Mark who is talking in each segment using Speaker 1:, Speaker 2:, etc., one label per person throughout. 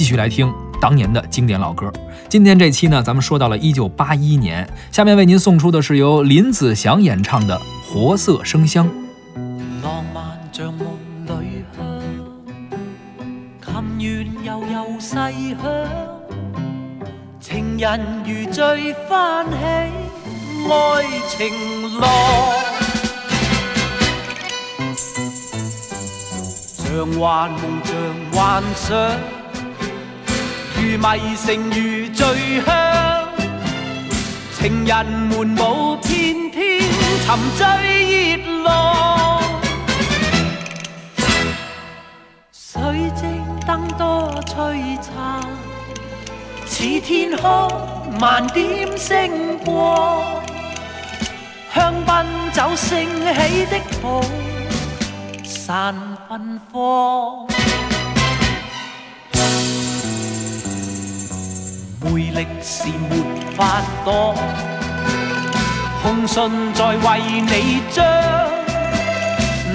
Speaker 1: 继续来听当年的经典老歌。今天这期呢，咱们说到了一九八一年，下面为您送出的是由林子祥演唱的《活色生香》。
Speaker 2: 浪漫像梦里香，琴弦悠悠细响，情人如醉欢喜，爱情浪。像幻梦像幻想。如迷城，如醉乡，情人们舞翩翩，沉醉热浪。水晶灯多璀璨，似天空万点星光。香槟酒升起的泡，散芬芳。魅力是没法挡，红唇在为你张，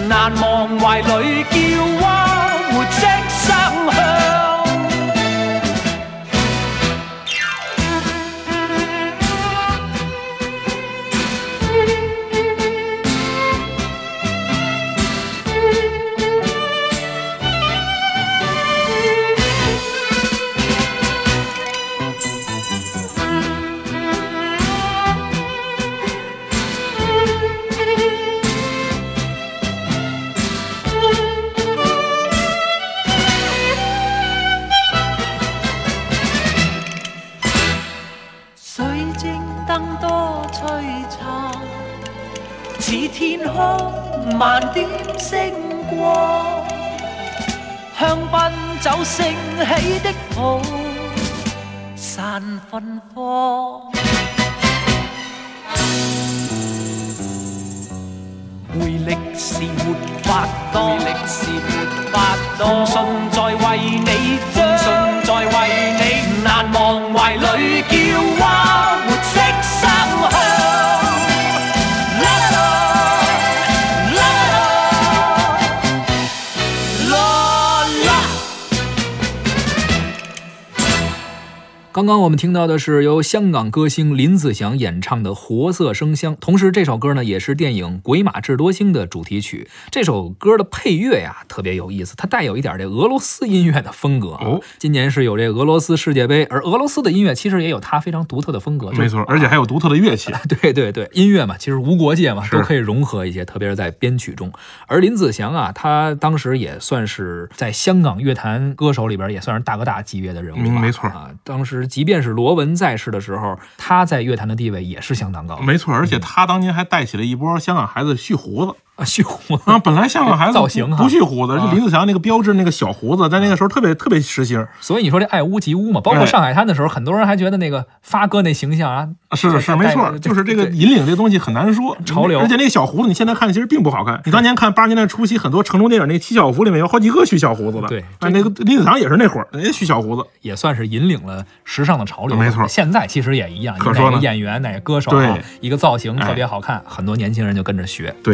Speaker 2: 难忘怀里叫哇，活声。灯多璀璨，似天空万点星光。香槟酒升起的火，散芬芳。回力是没法多，力是没法多，信在为你，信在为你难忘。
Speaker 1: 刚刚我们听到的是由香港歌星林子祥演唱的《活色生香》，同时这首歌呢也是电影《鬼马智多星》的主题曲。这首歌的配乐呀特别有意思，它带有一点这俄罗斯音乐的风格。
Speaker 3: 哦，
Speaker 1: 今年是有这俄罗斯世界杯，而俄罗斯的音乐其实也有它非常独特的风格，
Speaker 3: 没错，而且还有独特的乐器。
Speaker 1: 对对对，音乐嘛，其实无国界嘛，都可以融合一些，特别是在编曲中。而林子祥啊，他当时也算是在香港乐坛歌手里边也算是大哥大级别的人物吧。
Speaker 3: 没错
Speaker 1: 啊，当时。即便是罗文在世的时候，他在乐坛的地位也是相当高
Speaker 3: 没错，而且他当年还带起了一波香港孩子蓄胡子。
Speaker 1: 啊，蓄胡子
Speaker 3: 啊，本来像个孩子
Speaker 1: 造型，
Speaker 3: 不蓄胡子，就李子祥那个标志那个小胡子，在那个时候特别特别时兴。
Speaker 1: 所以你说这爱屋及乌嘛，包括《上海滩》的时候，很多人还觉得那个发哥那形象啊，
Speaker 3: 是是没错，就是这个引领这东西很难说
Speaker 1: 潮流。
Speaker 3: 而且那个小胡子，你现在看其实并不好看。你当年看八十年代初期，很多成龙电影，那七小福里面有好几个蓄小胡子的，
Speaker 1: 对，
Speaker 3: 但那个李子祥也是那会儿也蓄小胡子，
Speaker 1: 也算是引领了时尚的潮流。
Speaker 3: 没错，
Speaker 1: 现在其实也一样，哪个演员哪个歌手，一个造型特别好看，很多年轻人就跟着学。
Speaker 3: 对。